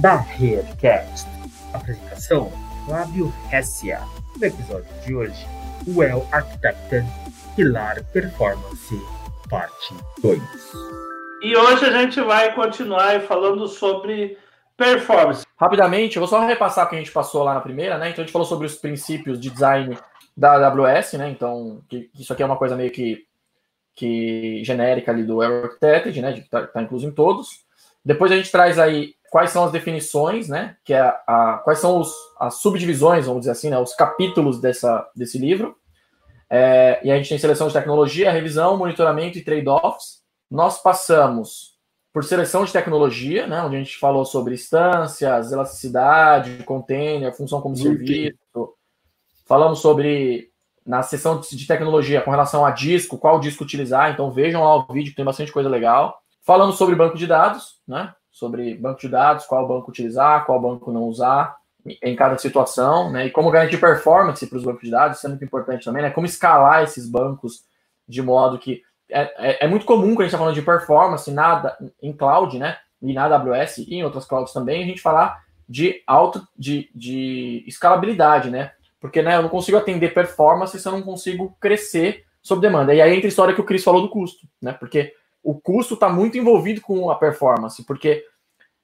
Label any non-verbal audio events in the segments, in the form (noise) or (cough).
da Haircast. Apresentação: Flávio Hessia. No episódio de hoje, Well Architected Pilar Performance, parte 2. E hoje a gente vai continuar falando sobre performance. Rapidamente, eu vou só repassar o que a gente passou lá na primeira, né? Então a gente falou sobre os princípios de design da AWS, né? Então, que, isso aqui é uma coisa meio que, que genérica ali do Architected, né? De tá, tá incluso em todos. Depois a gente traz aí quais são as definições, né? Que é a, a quais são os, as subdivisões, vamos dizer assim, né? Os capítulos dessa, desse livro. É, e a gente tem seleção de tecnologia, revisão, monitoramento e trade-offs. Nós passamos por seleção de tecnologia, né? Onde a gente falou sobre instâncias, elasticidade, container, função como serviço. Falamos sobre na seção de tecnologia com relação a disco, qual disco utilizar. Então vejam lá o vídeo que tem bastante coisa legal. Falamos sobre banco de dados, né? Sobre banco de dados, qual banco utilizar, qual banco não usar em cada situação, né? E como garantir performance para os bancos de dados, isso é muito importante também, né? Como escalar esses bancos de modo que é, é, é muito comum quando a gente está falando de performance nada em cloud, né? E na AWS e em outras clouds também, a gente falar de alto de, de escalabilidade, né? Porque né, eu não consigo atender performance se eu não consigo crescer sob demanda. E aí entra a história que o Cris falou do custo, né? Porque o custo está muito envolvido com a performance, porque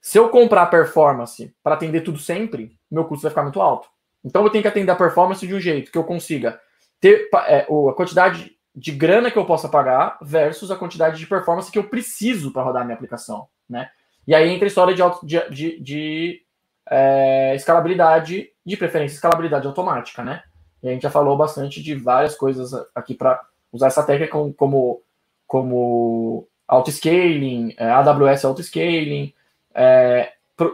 se eu comprar a performance para atender tudo sempre, meu custo vai ficar muito alto. Então eu tenho que atender a performance de um jeito que eu consiga ter é, a quantidade de grana que eu possa pagar versus a quantidade de performance que eu preciso para rodar a minha aplicação, né? E aí entra a história de, auto, de, de, de é, escalabilidade, de preferência escalabilidade automática, né? E a gente já falou bastante de várias coisas aqui para usar essa técnica como, como como auto-scaling, é, AWS auto-scaling, é,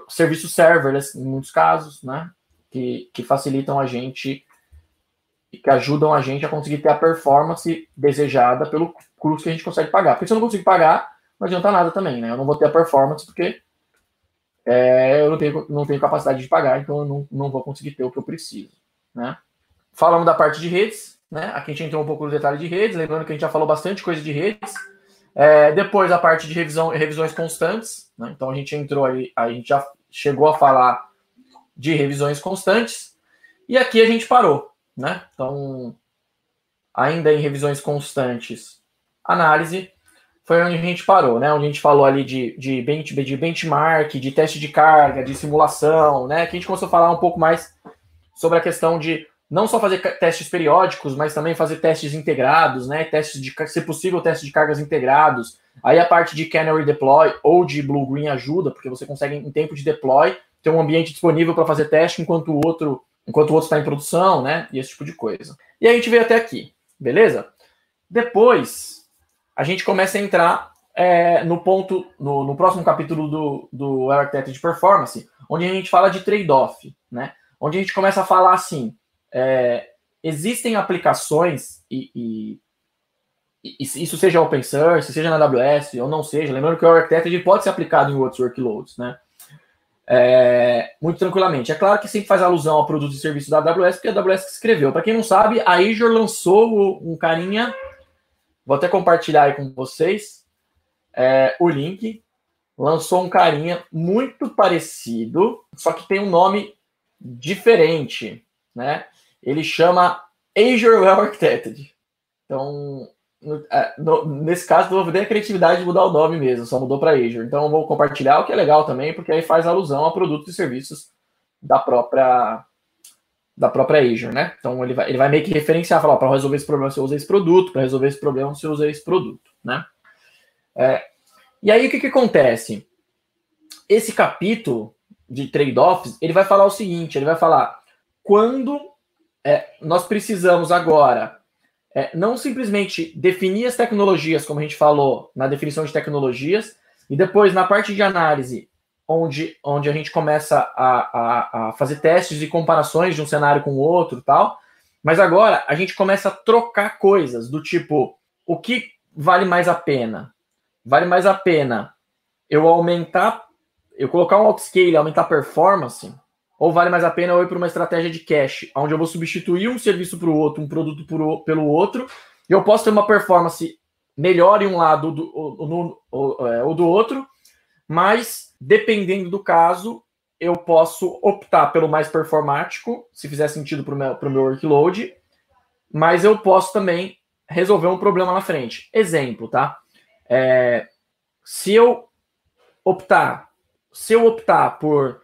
serviços serverless, em muitos casos, né? Que, que facilitam a gente, que ajudam a gente a conseguir ter a performance desejada pelo custo que a gente consegue pagar. Porque se eu não consigo pagar, não adianta nada também, né? Eu não vou ter a performance porque é, eu não tenho, não tenho capacidade de pagar, então eu não, não vou conseguir ter o que eu preciso, né? Falamos da parte de redes, né? Aqui a gente entrou um pouco no detalhe de redes, lembrando que a gente já falou bastante coisa de redes. É, depois a parte de revisão, revisões constantes, né? então a gente entrou aí, a gente já chegou a falar de revisões constantes, e aqui a gente parou, né? Então, ainda em revisões constantes, análise foi onde a gente parou, né? Onde a gente falou ali de, de, bench, de benchmark, de teste de carga, de simulação, né? Que a gente começou a falar um pouco mais sobre a questão de não só fazer testes periódicos, mas também fazer testes integrados, né? Testes de, se possível, testes de cargas integrados. Aí a parte de Canary Deploy ou de Blue Green ajuda, porque você consegue, em tempo de deploy, ter um ambiente disponível para fazer teste enquanto o outro enquanto o outro está em produção, né? E esse tipo de coisa. E a gente veio até aqui, beleza? Depois, a gente começa a entrar é, no ponto, no, no, próximo capítulo do, do Architect de Performance, onde a gente fala de trade-off, né? Onde a gente começa a falar assim, é, existem aplicações e, e, e, isso seja open source, seja na AWS ou não seja, lembrando que o Architect pode ser aplicado em outros workloads, né? É, muito tranquilamente. É claro que sempre faz alusão ao produto e serviço da AWS, porque a AWS que escreveu. Para quem não sabe, a Azure lançou um carinha, vou até compartilhar aí com vocês é, o link. Lançou um carinha muito parecido, só que tem um nome diferente, né? Ele chama Azure Well Architected. Então, no, é, no, nesse caso, dei a criatividade de mudar o nome mesmo, só mudou para Azure. Então, vou compartilhar, o que é legal também, porque aí faz alusão a produtos e serviços da própria da própria Azure, né? Então, ele vai, ele vai meio que referenciar, falar, para resolver esse problema você usa esse produto, para resolver esse problema você usa esse produto, né? É, e aí, o que, que acontece? Esse capítulo de trade-offs, ele vai falar o seguinte, ele vai falar quando é, nós precisamos agora é, não simplesmente definir as tecnologias, como a gente falou na definição de tecnologias, e depois na parte de análise, onde, onde a gente começa a, a, a fazer testes e comparações de um cenário com o outro tal, mas agora a gente começa a trocar coisas do tipo, o que vale mais a pena? Vale mais a pena eu aumentar, eu colocar um upscale, aumentar a performance, ou vale mais a pena eu ir para uma estratégia de cache, onde eu vou substituir um serviço para o outro, um produto por, pelo outro, e eu posso ter uma performance melhor em um lado do, ou, ou, ou, é, ou do outro, mas dependendo do caso, eu posso optar pelo mais performático, se fizer sentido para o meu, meu workload, mas eu posso também resolver um problema na frente. Exemplo, tá? É, se eu optar, se eu optar por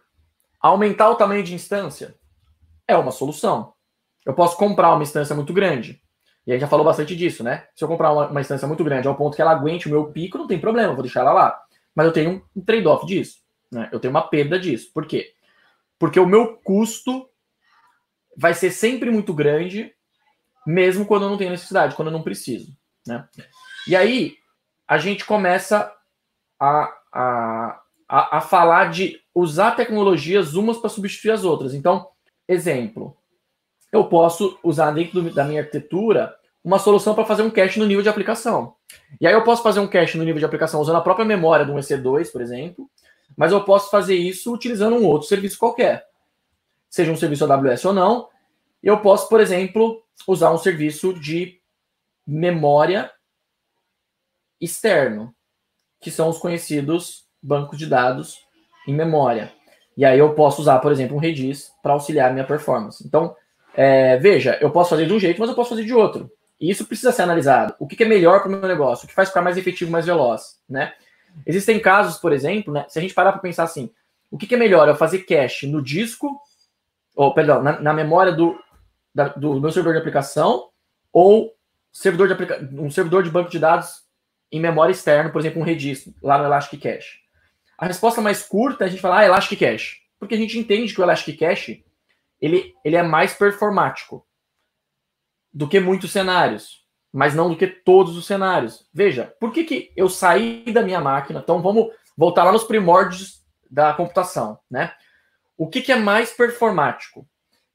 aumentar o tamanho de instância, é uma solução. Eu posso comprar uma instância muito grande. E aí já falou bastante disso, né? Se eu comprar uma, uma instância muito grande ao ponto que ela aguente o meu pico, não tem problema, eu vou deixar ela lá. Mas eu tenho um trade-off disso. Né? Eu tenho uma perda disso. Por quê? Porque o meu custo vai ser sempre muito grande, mesmo quando eu não tenho necessidade, quando eu não preciso. Né? E aí a gente começa a, a, a, a falar de usar tecnologias umas para substituir as outras. Então, exemplo, eu posso usar dentro do, da minha arquitetura uma solução para fazer um cache no nível de aplicação. E aí eu posso fazer um cache no nível de aplicação usando a própria memória de um EC2, por exemplo, mas eu posso fazer isso utilizando um outro serviço qualquer, seja um serviço AWS ou não. Eu posso, por exemplo, usar um serviço de memória externo, que são os conhecidos bancos de dados em memória. E aí eu posso usar, por exemplo, um Redis para auxiliar minha performance. Então, é, veja, eu posso fazer de um jeito, mas eu posso fazer de outro. E isso precisa ser analisado. O que é melhor para o meu negócio? O que faz ficar mais efetivo, mais veloz, né? Existem casos, por exemplo, né, se a gente parar para pensar assim, o que, que, é melhor? Eu fazer cache no disco, ou perdão, na, na memória do, da, do meu servidor de aplicação, ou servidor de aplica um servidor de banco de dados em memória externa, por exemplo, um Redis, lá no Elastic Cache. A resposta mais curta é a gente falar ah, Elastic Cache, porque a gente entende que o Elastic Cache ele, ele é mais performático do que muitos cenários mas não do que todos os cenários. Veja, por que, que eu saí da minha máquina? Então vamos voltar lá nos primórdios da computação, né? O que, que é mais performático?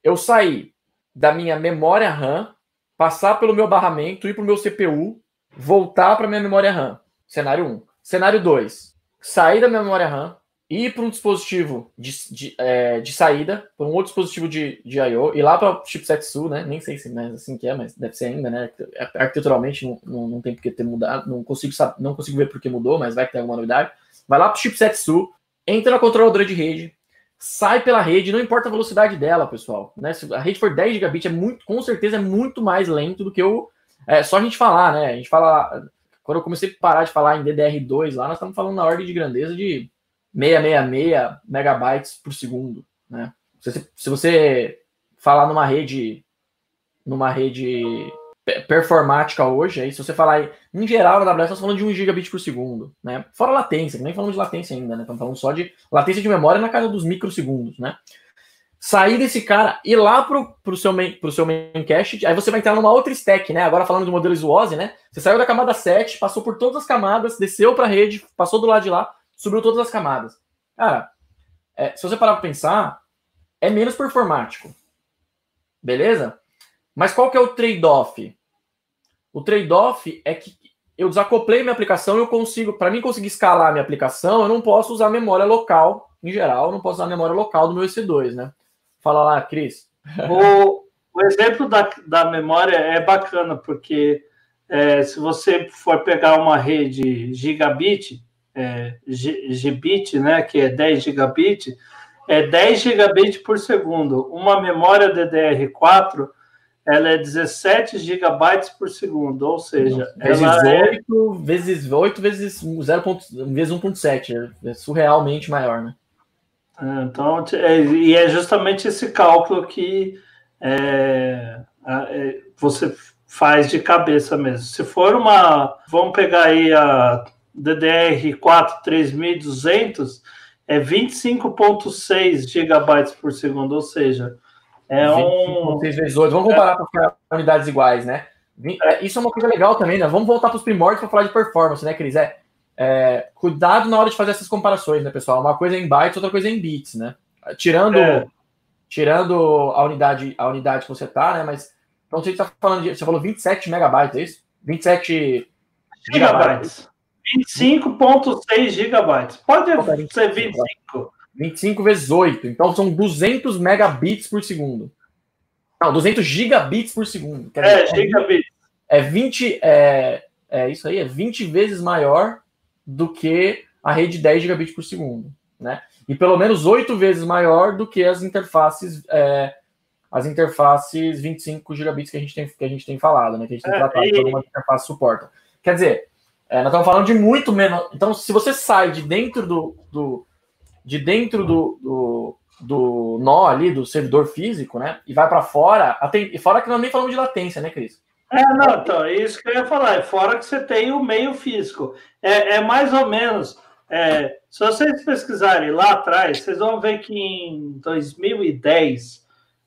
Eu sair da minha memória RAM, passar pelo meu barramento, ir para o meu CPU, voltar para minha memória RAM. Cenário 1. Cenário 2. Sair da minha memória RAM, ir para um dispositivo de, de, é, de saída, para um outro dispositivo de, de I.O., e lá para o chipset SU, né? Nem sei se é assim que é, mas deve ser ainda, né? Arquiteturalmente não, não, não tem por que ter mudado, não consigo, não consigo ver por que mudou, mas vai tem alguma novidade. Vai lá para o chipset SU, entra na controladora de rede, sai pela rede, não importa a velocidade dela, pessoal. Né? Se a rede for 10 gigabit, é muito, com certeza é muito mais lento do que o. É só a gente falar, né? A gente fala. Quando eu comecei a parar de falar em DDR2 lá, nós estamos falando na ordem de grandeza de 666 megabytes por segundo, né? Se, se você falar numa rede numa rede performática hoje, aí se você falar em geral na AWS, nós falando de 1 gigabit por segundo, né? Fora latência, que nem falamos de latência ainda, né? Estamos falando só de latência de memória na casa dos microsegundos, né? Sair desse cara e lá pro, pro, seu main, pro seu main cache, aí você vai entrar numa outra stack, né? Agora falando do modeloIsuose, né? Você saiu da camada 7, passou por todas as camadas, desceu para a rede, passou do lado de lá, subiu todas as camadas. Cara, é, se você parar para pensar, é menos performático. Beleza? Mas qual que é o trade-off? O trade-off é que eu desacoplei minha aplicação, eu consigo, para mim conseguir escalar minha aplicação, eu não posso usar memória local, em geral, eu não posso usar memória local do meu EC2, né? Fala lá, Cris. O, o exemplo da, da memória é bacana, porque é, se você for pegar uma rede gigabit, é, Gbit, né, que é 10 gigabit, é 10 gigabit por segundo. Uma memória DDR4 ela é 17 gigabytes por segundo, ou seja, vezes ela 8 é... vezes 8 vezes 0. vezes 1.7, é surrealmente maior, né? É, então, é, e é justamente esse cálculo que é, é, você faz de cabeça mesmo. Se for uma, vamos pegar aí a DDR4 3200 é 25.6 gigabytes por segundo, ou seja, é um vezes 8. Vamos comparar para unidades iguais, né? Isso é uma coisa legal também, né? Vamos voltar para os primórdios para falar de performance, né, Cris? É, é, cuidado na hora de fazer essas comparações, né, pessoal? Uma coisa é em bytes, outra coisa é em bits, né? Tirando, é. tirando a unidade, a unidade que você tá, né? Mas então você está falando de, você falou 27 megabytes, é isso? 27 gigabytes. 25.6 gigabytes. Pode ser 25. 25 vezes 8. Então são 200 megabits por segundo. Não, 200 gigabits por segundo. É, dizer, gigabits. É 20. É, é isso aí, é 20 vezes maior do que a rede 10 gigabits por segundo, né? E pelo menos oito vezes maior do que as interfaces é, as interfaces 25 gigabits que a gente tem, que a gente tem falado, né? Que a gente tem é, tratado, que algumas interfaces suportam. Quer dizer, é, nós estamos falando de muito menos. Então, se você sai de dentro do, do de dentro do, do, do, nó ali, do servidor físico, né? E vai para fora, e fora que nós nem falamos de latência, né, Cris? É, não, então, é isso que eu ia falar. É fora que você tem o meio físico. É, é mais ou menos. É, se vocês pesquisarem lá atrás, vocês vão ver que em 2010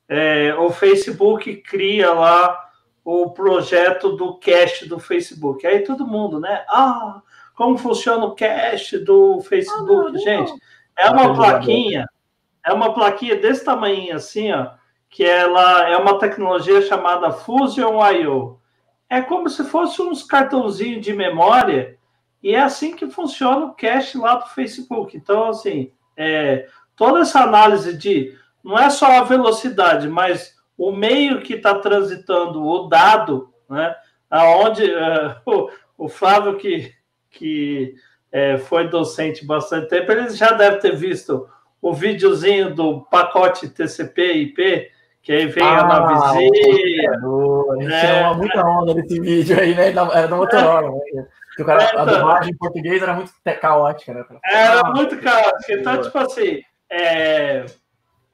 é, o Facebook cria lá o projeto do cache do Facebook. Aí todo mundo, né? Ah, como funciona o cache do Facebook, ah, gente? É uma plaquinha, é uma plaquinha desse tamanho assim, ó, que ela é uma tecnologia chamada Fusion I/O. É como se fosse uns cartãozinhos de memória e é assim que funciona o cache lá do Facebook. Então, assim, é, toda essa análise de não é só a velocidade, mas o meio que está transitando o dado, né? Aonde uh, (laughs) o, o, Flávio que, que é, foi docente bastante tempo, ele já deve ter visto o videozinho do pacote TCP/IP, que aí vem ah, a navezinha. A gente é, tirou muita onda nesse vídeo aí, né? Era da Motorola, né? o cara, é, então, a dublagem em português era muito caótica, né? Era muito caótica. Então, tipo assim, é,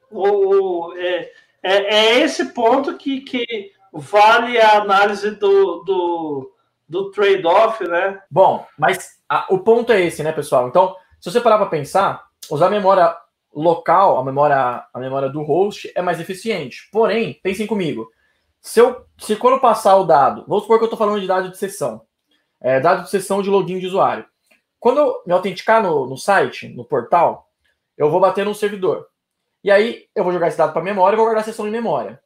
o, é, é, é, esse ponto que, que vale a análise do, do, do trade-off, né? Bom, mas a, o ponto é esse, né, pessoal? Então, se você parar para pensar, usar a memória local, a memória, a memória do host é mais eficiente. Porém, pensem comigo. Se, eu, se quando passar o dado, vamos supor que eu estou falando de dado de sessão, é, dado de sessão de login de usuário. Quando eu me autenticar no, no site, no portal, eu vou bater no servidor. E aí eu vou jogar esse dado para memória e vou guardar a sessão em memória.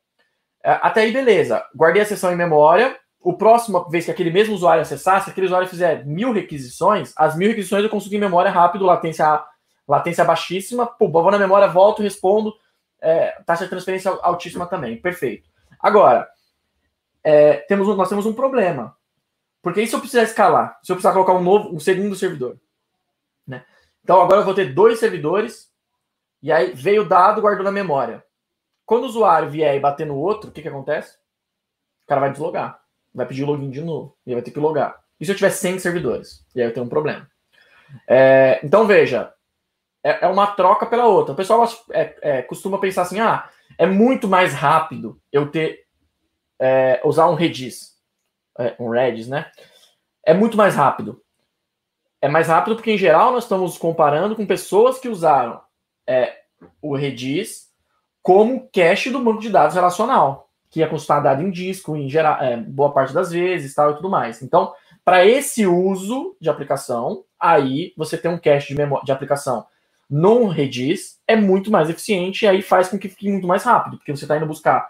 É, até aí, beleza. Guardei a sessão em memória. O próximo vez que aquele mesmo usuário acessar, se aquele usuário fizer mil requisições, as mil requisições eu consigo em memória rápido, latência, latência baixíssima. Pô, vou na memória, volto, respondo. É, taxa de transferência altíssima também. Perfeito. Agora, é, temos um, nós temos um problema. Porque e se eu precisar escalar? Se eu precisar colocar um novo, um segundo servidor? Né? Então agora eu vou ter dois servidores e aí veio o dado, guardou na memória. Quando o usuário vier e bater no outro, o que, que acontece? O cara vai deslogar. Vai pedir login de novo. E vai ter que logar. E se eu tiver 100 servidores? E aí eu tenho um problema. É, então veja, é, é, uma troca pela outra. O pessoal é, é, costuma pensar assim: ah, é muito mais rápido eu ter é, usar um Redis, é, um Redis, né? É muito mais rápido. É mais rápido porque, em geral, nós estamos comparando com pessoas que usaram é, o Redis como cache do banco de dados relacional, que é consultado em disco, em geral, é, boa parte das vezes, tal e tudo mais. Então, para esse uso de aplicação, aí você tem um cache de, de aplicação no Redis é muito mais eficiente e aí faz com que fique muito mais rápido, porque você está indo buscar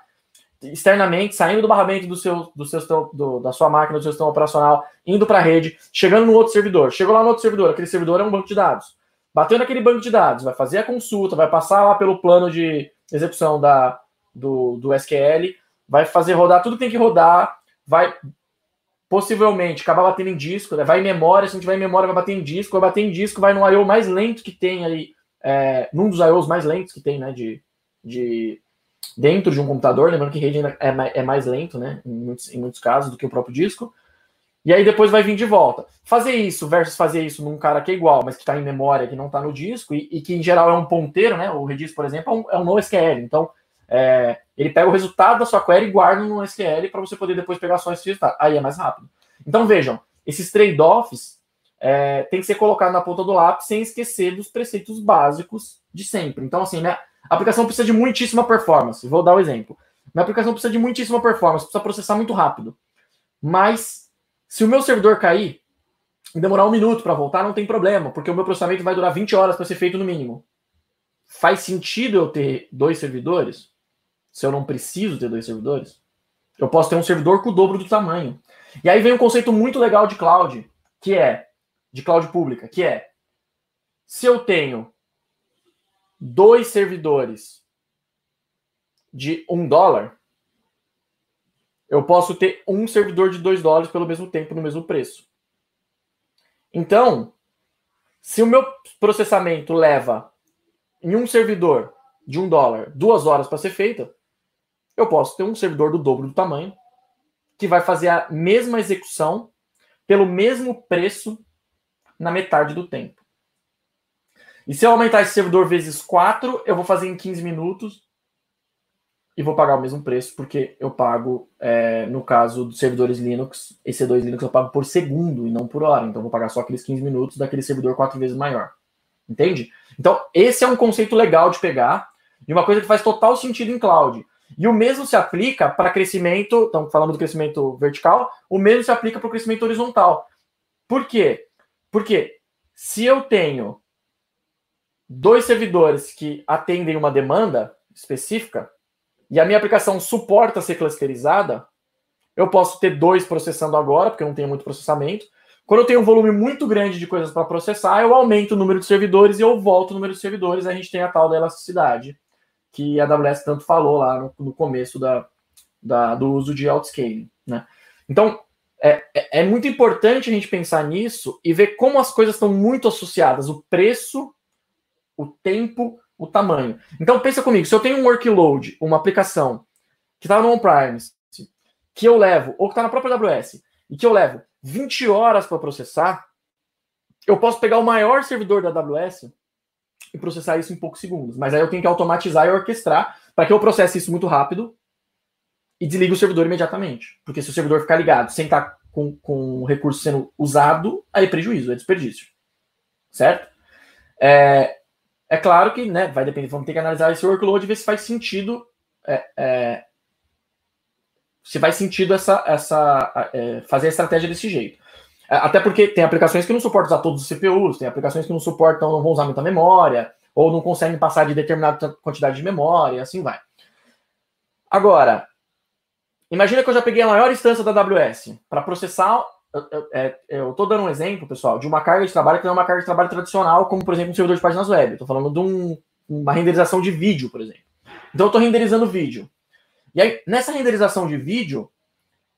externamente, saindo do barramento do seu, do seu do, da sua máquina, do seu sistema operacional, indo para a rede, chegando no outro servidor. Chegou lá no outro servidor, aquele servidor é um banco de dados. Bateu naquele banco de dados, vai fazer a consulta, vai passar lá pelo plano de execução da, do, do SQL, vai fazer rodar tudo que tem que rodar, vai possivelmente acabar batendo em disco, né? vai em memória, se não tiver em memória, vai bater em disco, vai bater em disco, vai no I.O. mais lento que tem aí, é, num dos I.O.s mais lentos que tem, né, de, de dentro de um computador, lembrando que rede é, é mais lento, né, em muitos, em muitos casos, do que o próprio disco, e aí depois vai vir de volta. Fazer isso versus fazer isso num cara que é igual, mas que está em memória, que não está no disco, e, e, que em geral é um ponteiro, né? O Redis, por exemplo, é um, é um NoSQL. Então, é, ele pega o resultado da sua query e guarda no SQL para você poder depois pegar só esse resultado. Aí é mais rápido. Então vejam, esses trade-offs é, tem que ser colocado na ponta do lápis sem esquecer dos preceitos básicos de sempre. Então, assim, né? A aplicação precisa de muitíssima performance. Vou dar um exemplo. Minha aplicação precisa de muitíssima performance, precisa processar muito rápido. Mas se o meu servidor cair e demorar um minuto para voltar, não tem problema, porque o meu processamento vai durar 20 horas para ser feito no mínimo. Faz sentido eu ter dois servidores? Se eu não preciso ter dois servidores? Eu posso ter um servidor com o dobro do tamanho. E aí vem um conceito muito legal de cloud, que é de cloud pública, que é se eu tenho dois servidores de um dólar, eu posso ter um servidor de 2 dólares pelo mesmo tempo, no mesmo preço. Então, Se o meu processamento leva em um servidor de um dólar duas horas para ser feita, eu posso ter um servidor do dobro do tamanho que vai fazer a mesma execução pelo mesmo preço na metade do tempo. E se eu aumentar esse servidor vezes 4, eu vou fazer em 15 minutos e vou pagar o mesmo preço, porque eu pago, é, no caso dos servidores Linux, EC2 Linux eu pago por segundo e não por hora. Então eu vou pagar só aqueles 15 minutos daquele servidor quatro vezes maior. Entende? Então, esse é um conceito legal de pegar e uma coisa que faz total sentido em cloud. E o mesmo se aplica para crescimento, estamos falando do crescimento vertical, o mesmo se aplica para o crescimento horizontal. Por quê? Porque se eu tenho dois servidores que atendem uma demanda específica e a minha aplicação suporta ser clusterizada, eu posso ter dois processando agora, porque eu não tenho muito processamento. Quando eu tenho um volume muito grande de coisas para processar, eu aumento o número de servidores e eu volto o número de servidores, a gente tem a tal da elasticidade que a AWS tanto falou lá no, no começo da, da, do uso de outscaling. Né? Então, é, é, é muito importante a gente pensar nisso e ver como as coisas estão muito associadas, o preço, o tempo, o tamanho. Então, pensa comigo, se eu tenho um workload, uma aplicação que está no on-premise, que eu levo, ou que está na própria AWS, e que eu levo 20 horas para processar, eu posso pegar o maior servidor da AWS e processar isso em poucos segundos. Mas aí eu tenho que automatizar e orquestrar para que eu processe isso muito rápido e desligue o servidor imediatamente. Porque se o servidor ficar ligado sem estar com, com o recurso sendo usado, aí é prejuízo, é desperdício. Certo? É, é claro que né, vai depender, vamos ter que analisar esse workload e ver se faz sentido. É, é, se faz sentido essa, essa é, fazer a estratégia desse jeito. É, até porque tem aplicações que não suportam usar todos os CPUs, tem aplicações que não suportam, não vão usar muita memória, ou não conseguem passar de determinada quantidade de memória, e assim vai. Agora, imagina que eu já peguei a maior instância da AWS para processar. Eu estou é, dando um exemplo, pessoal, de uma carga de trabalho que não é uma carga de trabalho tradicional, como, por exemplo, um servidor de páginas web. Estou falando de um, uma renderização de vídeo, por exemplo. Então, eu estou renderizando vídeo. E aí, nessa renderização de vídeo,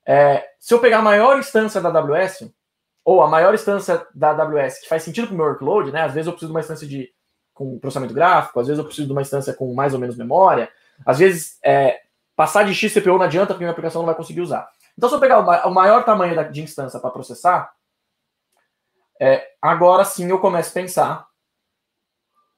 é, se eu pegar a maior instância da AWS, ou a maior instância da AWS que faz sentido para o meu workload, né? Às vezes eu preciso de uma instância de, com processamento gráfico, às vezes eu preciso de uma instância com mais ou menos memória, às vezes é, passar de X CPU não adianta porque minha aplicação não vai conseguir usar. Então, se eu pegar o maior tamanho de instância para processar, é, agora sim eu começo a pensar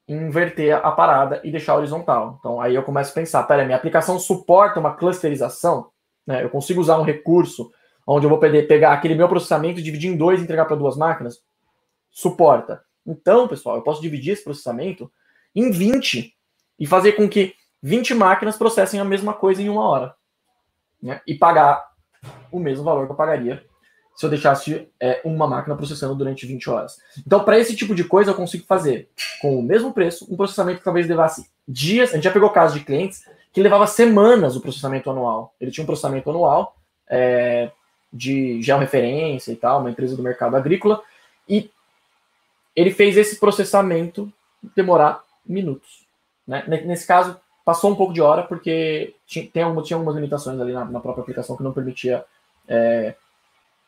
em inverter a parada e deixar horizontal. Então, aí eu começo a pensar, pera, minha aplicação suporta uma clusterização, né? Eu consigo usar um recurso onde eu vou pegar aquele meu processamento, dividir em dois e entregar para duas máquinas? Suporta. Então, pessoal, eu posso dividir esse processamento em 20 e fazer com que 20 máquinas processem a mesma coisa em uma hora. Né? E pagar o mesmo valor que eu pagaria se eu deixasse é, uma máquina processando durante 20 horas. Então, para esse tipo de coisa, eu consigo fazer com o mesmo preço um processamento que talvez levasse dias. A gente já pegou casos de clientes que levava semanas o processamento anual. Ele tinha um processamento anual. É, de georreferência e tal, uma empresa do mercado agrícola, e ele fez esse processamento demorar minutos. Né? Nesse caso, passou um pouco de hora, porque tinha, tem algumas, tinha algumas limitações ali na, na, própria aplicação que não permitia é,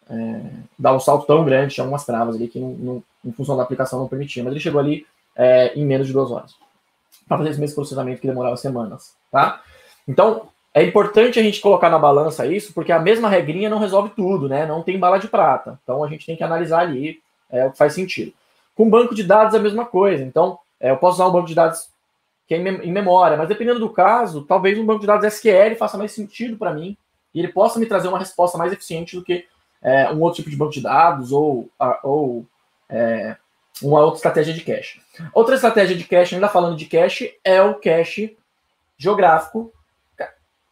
é, dar um salto tão grande, tinha algumas travas ali que, não, não, em função da aplicação, não permitia, mas ele chegou ali é, em menos de duas horas para fazer esse mesmo processamento que demorava semanas. Tá? Então, é importante a gente colocar na balança isso, porque a mesma regrinha não resolve tudo, né? Não tem bala de prata. Então a gente tem que analisar ali é, o que faz sentido. Com banco de dados é a mesma coisa. Então, é, eu posso usar um banco de dados que é em memória, mas dependendo do caso, talvez um banco de dados SQL faça mais sentido para mim e ele possa me trazer uma resposta mais eficiente do que é, um outro tipo de banco de dados ou, ou é, uma outra estratégia de cache. Outra estratégia de cache, ainda falando de cache, é o cache geográfico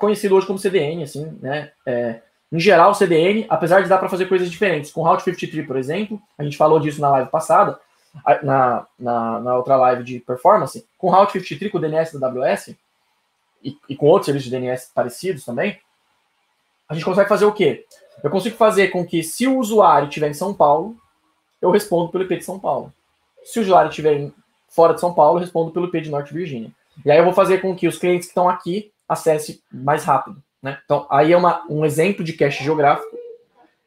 conhecido hoje como CDN, assim, né? É, em geral, CDN, apesar de dar para fazer coisas diferentes, com Route 53, por exemplo, a gente falou disso na live passada, na, na, na outra live de performance, com Route 53, com o DNS da AWS, e, e com outros serviços de DNS parecidos também, a gente consegue fazer o quê? Eu consigo fazer com que, se o usuário estiver em São Paulo, eu respondo pelo IP de São Paulo. Se o usuário estiver fora de São Paulo, eu respondo pelo IP de Norte Virgínia. E aí eu vou fazer com que os clientes que estão aqui acesse mais rápido. Né? Então, aí é uma, um exemplo de cache geográfico.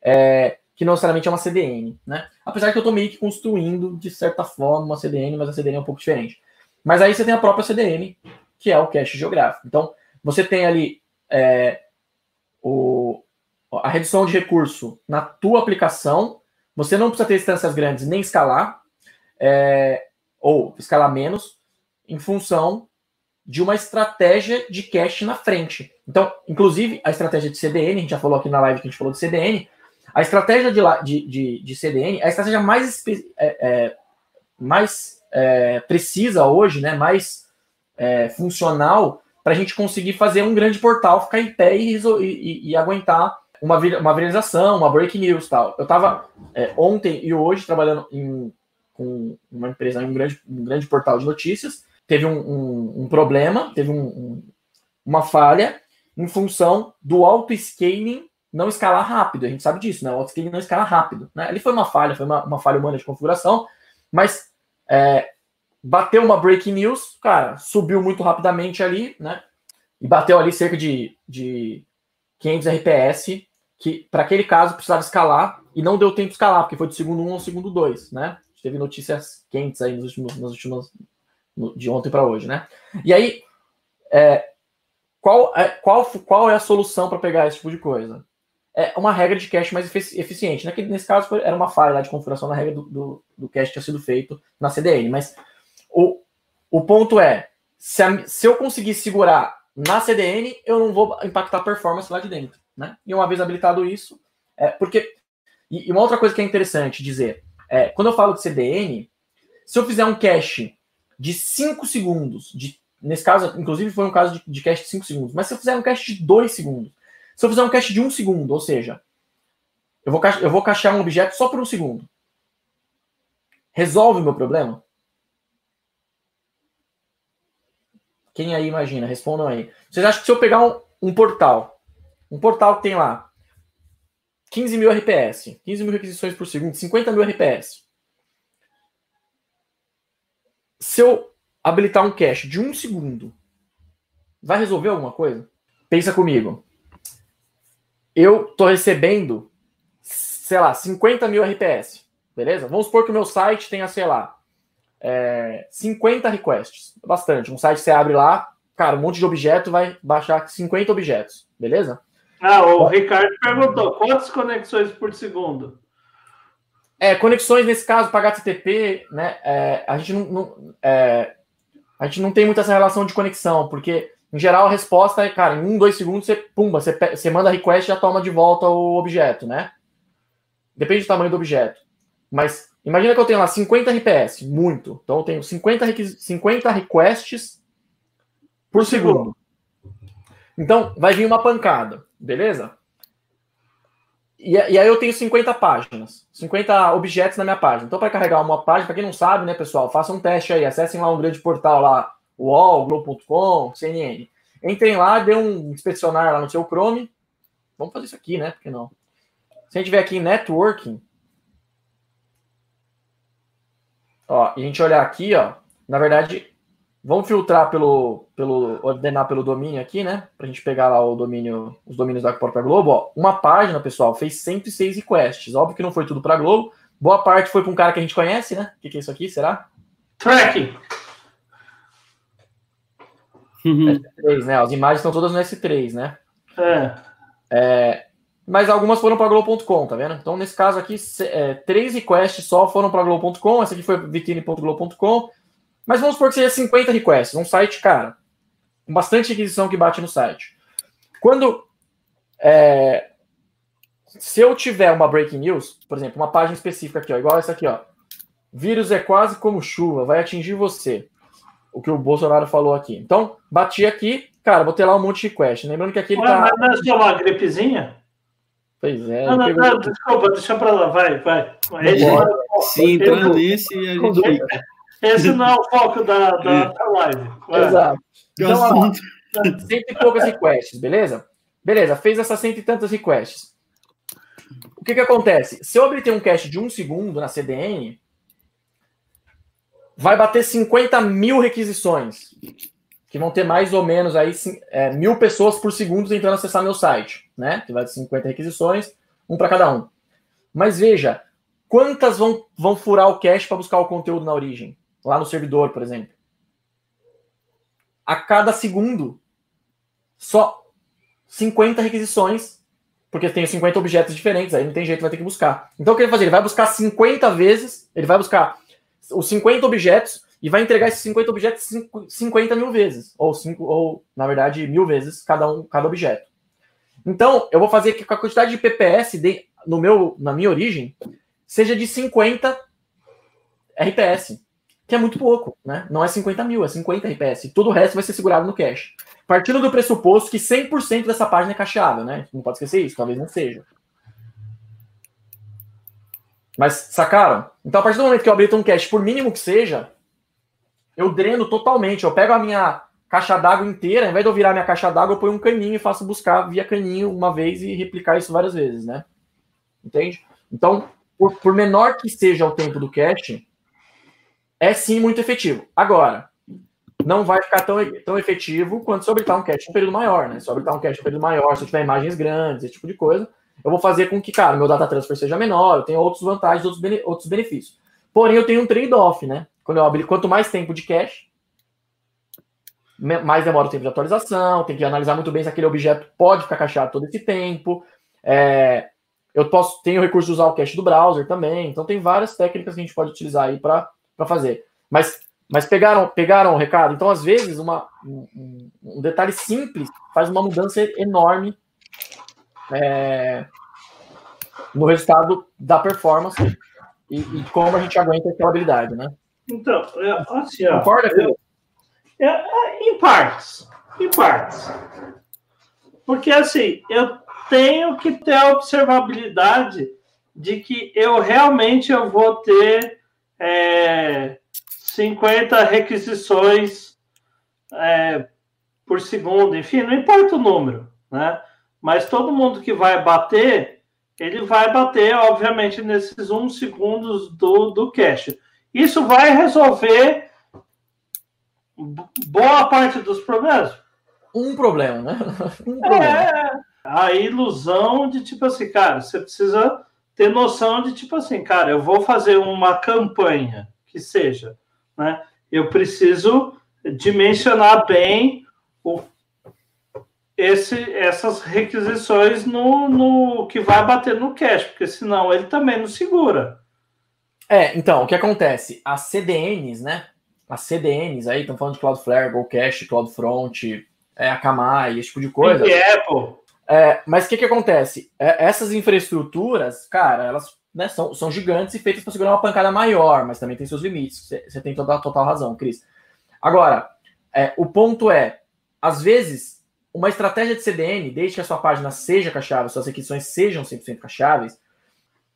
É, que não necessariamente é uma CDN, né? Apesar que eu estou meio que construindo, de certa forma, uma CDN, mas a CDN é um pouco diferente. Mas aí você tem a própria CDN, que é o cache geográfico. Então, você tem ali é, o, a redução de recurso na tua aplicação, você não precisa ter instâncias grandes nem escalar, é, ou escalar menos, em função de uma estratégia de cache na frente. Então, inclusive, a estratégia de CDN, a gente já falou aqui na live que a gente falou de CDN, a estratégia de, de, de, de CDN é a estratégia mais, é, é, mais é, precisa hoje, né, mais é, funcional para a gente conseguir fazer um grande portal ficar em pé e, e, e aguentar uma, uma viralização, uma break news tal. Eu estava é, ontem e hoje trabalhando em, com uma empresa, em um grande, um grande portal de notícias, teve um, um, um problema, teve uma falha em função do auto-scaling não escalar rápido. A gente sabe disso, né? O auto-scaling não escala rápido. Né? Ali foi uma falha, foi uma, uma falha humana de configuração, mas é, bateu uma breaking news, cara, subiu muito rapidamente ali, né? E bateu ali cerca de, de 500 RPS, que para aquele caso precisava escalar e não deu tempo de escalar, porque foi do segundo 1 ao segundo 2, né? Teve notícias quentes aí nos últimos, nos últimos de ontem para hoje, né? E aí, é, qual, é, qual, qual é a solução para pegar esse tipo de coisa? É uma regra de cache mais eficiente. Naquele, nesse caso, foi, era uma falha de configuração na regra do, do, do cache que tinha sido feito na CDN. Mas o, o ponto é, se, a, se eu conseguir segurar na CDN, eu não vou impactar a performance lá de dentro. Né? E uma vez habilitado isso, é, porque. E, e uma outra coisa que é interessante dizer, é, quando eu falo de CDN, se eu fizer um cache de 5 segundos, de, nesse caso, inclusive foi um caso de, de cache de 5 segundos, mas se eu fizer um cache de 2 segundos, se eu fizer um cache de 1 um segundo, ou seja, eu vou, eu vou cachear um objeto só por um segundo, resolve o meu problema? Quem aí imagina? Respondam aí. Vocês acham que se eu pegar um, um portal, um portal que tem lá 15 mil RPS, 15 mil requisições por segundo, 50 mil RPS, se eu habilitar um cache de um segundo, vai resolver alguma coisa? Pensa comigo. Eu tô recebendo, sei lá, 50 mil RPS, beleza? Vamos supor que o meu site tenha, sei lá, é, 50 requests. Bastante. Um site você abre lá, cara, um monte de objeto vai baixar 50 objetos, beleza? Ah, o Ricardo perguntou, quantas conexões por segundo? É, conexões nesse caso para HTTP, né? É, a gente não, não é, a gente não tem muita essa relação de conexão, porque em geral a resposta é, cara, em um, dois segundos você pumba, você, você manda request e já toma de volta o objeto, né? Depende do tamanho do objeto. Mas imagina que eu tenho lá 50 RPS, muito. Então eu tenho 50, 50 requests por segundo. Então vai vir uma pancada, beleza? E, e, aí eu tenho 50 páginas, 50 objetos na minha página. Então, para carregar uma página, para quem não sabe, né, pessoal, façam um teste aí, acessem lá um grande portal lá, UOL, Globo.com, CNN. Entrem lá, dê um inspecionar lá no seu Chrome. Vamos fazer isso aqui, né? Por que não? Se a gente tiver aqui em networking, ó, e a gente olhar aqui, ó, na verdade, Vamos filtrar pelo, pelo ordenar pelo domínio aqui, né? Para a gente pegar lá o domínio, os domínios da própria Globo. Ó, uma página, pessoal, fez 106 requests. Óbvio que não foi tudo para Globo. Boa parte foi para um cara que a gente conhece, né? O que, que, é isso aqui? Será? Tracking. Uhum. S3, né? As imagens estão todas no S3, né? É. é mas algumas foram para Globo.com, tá vendo? Então, nesse caso aqui, é, três requests só foram para Globo.com. Essa aqui foi vitrine.globo.com. Mas vamos supor que seja 50 requests, um site, cara, com bastante requisição que bate no site. Quando. É, se eu tiver uma breaking news, por exemplo, uma página específica aqui, ó, igual essa aqui, ó. Vírus é quase como chuva, vai atingir você. O que o Bolsonaro falou aqui. Então, bati aqui, cara, vou ter lá um monte de request. Lembrando que aqui ele tá. Mas não é só uma gripezinha? Pois é. Não, não, não, desculpa, deixa pra lá, vai, vai. Se entrar nesse, a gente. Esse não é o foco da, da, é. da live. É. Exato. Então, ó, cento e poucas requests, beleza? Beleza, fez essas cento e tantas requests. O que que acontece? Se eu obter um cache de um segundo na CDN, vai bater 50 mil requisições, que vão ter mais ou menos aí é, mil pessoas por segundo tentando acessar meu site, né? Que vai ter 50 requisições, um para cada um. Mas veja, quantas vão, vão furar o cache para buscar o conteúdo na origem? Lá no servidor, por exemplo. A cada segundo, só 50 requisições, porque tem 50 objetos diferentes, aí não tem jeito, vai ter que buscar. Então o que ele vai fazer? Ele vai buscar 50 vezes, ele vai buscar os 50 objetos e vai entregar esses 50 objetos 50 mil vezes, ou, cinco, ou na verdade, mil vezes cada um, cada objeto. Então, eu vou fazer que a quantidade de PPS de, no meu, na minha origem seja de 50 RPS, que é muito pouco, né? Não é 50 mil, é 50 RPS. Todo o resto vai ser segurado no cache. Partindo do pressuposto que 100% dessa página é cacheável, né? Não pode esquecer isso, talvez não seja. Mas sacaram? Então, a partir do momento que eu habilito um cache, por mínimo que seja, eu dreno totalmente. Eu pego a minha caixa d'água inteira, ao invés de eu virar minha caixa d'água, eu ponho um caninho e faço buscar via caninho uma vez e replicar isso várias vezes, né? Entende? Então, por, por menor que seja o tempo do cache, é sim muito efetivo. Agora, não vai ficar tão, tão efetivo quanto se eu habilitar um cache um período maior, né? Se eu habilitar um cache um período maior, se eu tiver imagens grandes, esse tipo de coisa, eu vou fazer com que, cara, meu data transfer seja menor, eu tenho outras vantagens, outros, bene, outros benefícios. Porém, eu tenho um trade-off, né? Quando eu quanto mais tempo de cache, mais demora o tempo de atualização, tem que analisar muito bem se aquele objeto pode ficar cacheado todo esse tempo. É, eu posso, tenho o recurso de usar o cache do browser também, então tem várias técnicas que a gente pode utilizar aí para fazer. Mas, mas pegaram, pegaram o recado? Então, às vezes, uma, um, um detalhe simples faz uma mudança enorme é, no resultado da performance e, e, como a gente aguenta aquela habilidade, né? Então, é, assim, ó, Concorda, Felipe? É, é, em partes. Em partes. Porque, assim, eu tenho que ter a observabilidade de que eu realmente eu vou ter é, 50 requisições é, por segundo, enfim, não importa o número, né? Mas todo mundo que vai bater, ele vai bater, obviamente, nesses um segundos do, do cache. Isso vai resolver boa parte dos problemas. Um problema, né? (laughs) Um problema. É a ilusão de tipo assim, cara, você precisa ter noção de tipo assim, cara, eu vou fazer uma campanha que seja, né? Eu preciso dimensionar bem o, esse, essas requisições no, no que vai bater no cache, porque senão ele também não segura. É, então, o que acontece? As CDNs, né? As CDNs aí, estão falando de Cloudflare, GoCache, CloudFront, é, Akamai, esse tipo de coisa. E Apple. É, mas o que, que acontece? É, essas infraestruturas, cara, elas né, são, são gigantes e feitas para segurar uma pancada maior, mas também tem seus limites. Você tem toda a total razão, Cris. Agora, é, o ponto é, às vezes, uma estratégia de CDN, desde que a sua página seja cacheável, suas requisições sejam 100% cacheáveis,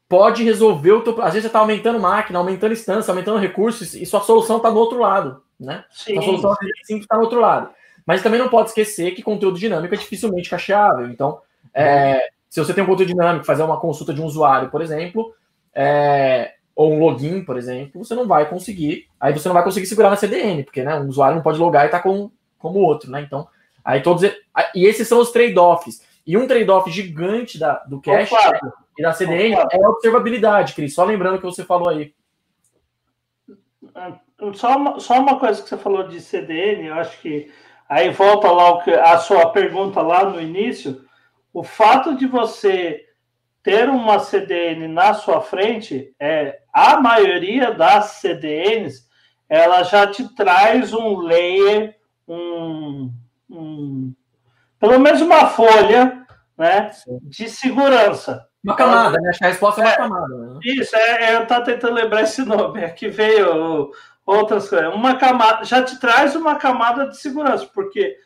pode resolver o teu... Às vezes você está aumentando máquina, aumentando instância, aumentando recursos, e sua solução está do outro lado, né? Sim. Sua solução está do outro lado. Mas também não pode esquecer que conteúdo dinâmico é dificilmente cacheável. Então, é, se você tem um conteúdo dinâmico, fazer uma consulta de um usuário, por exemplo, é, ou um login, por exemplo, você não vai conseguir. Aí você não vai conseguir segurar na CDN, porque né, um usuário não pode logar e estar tá com, como o outro, né? Então, aí todos. E esses são os trade-offs. E um trade-off gigante da, do cache e da CDN é a observabilidade, Cris. Só lembrando o que você falou aí. Só uma, só uma coisa que você falou de CDN, eu acho que Aí volta lá a sua pergunta lá no início. O fato de você ter uma CDN na sua frente, é a maioria das CDNs, ela já te traz um layer, um, um pelo menos uma folha, né, de segurança. Uma camada, né? Acho que a resposta é uma é, camada. Né? Isso, é, eu estava tentando lembrar esse nome. É que veio outras coisas. Uma camada já te traz uma camada de segurança, porque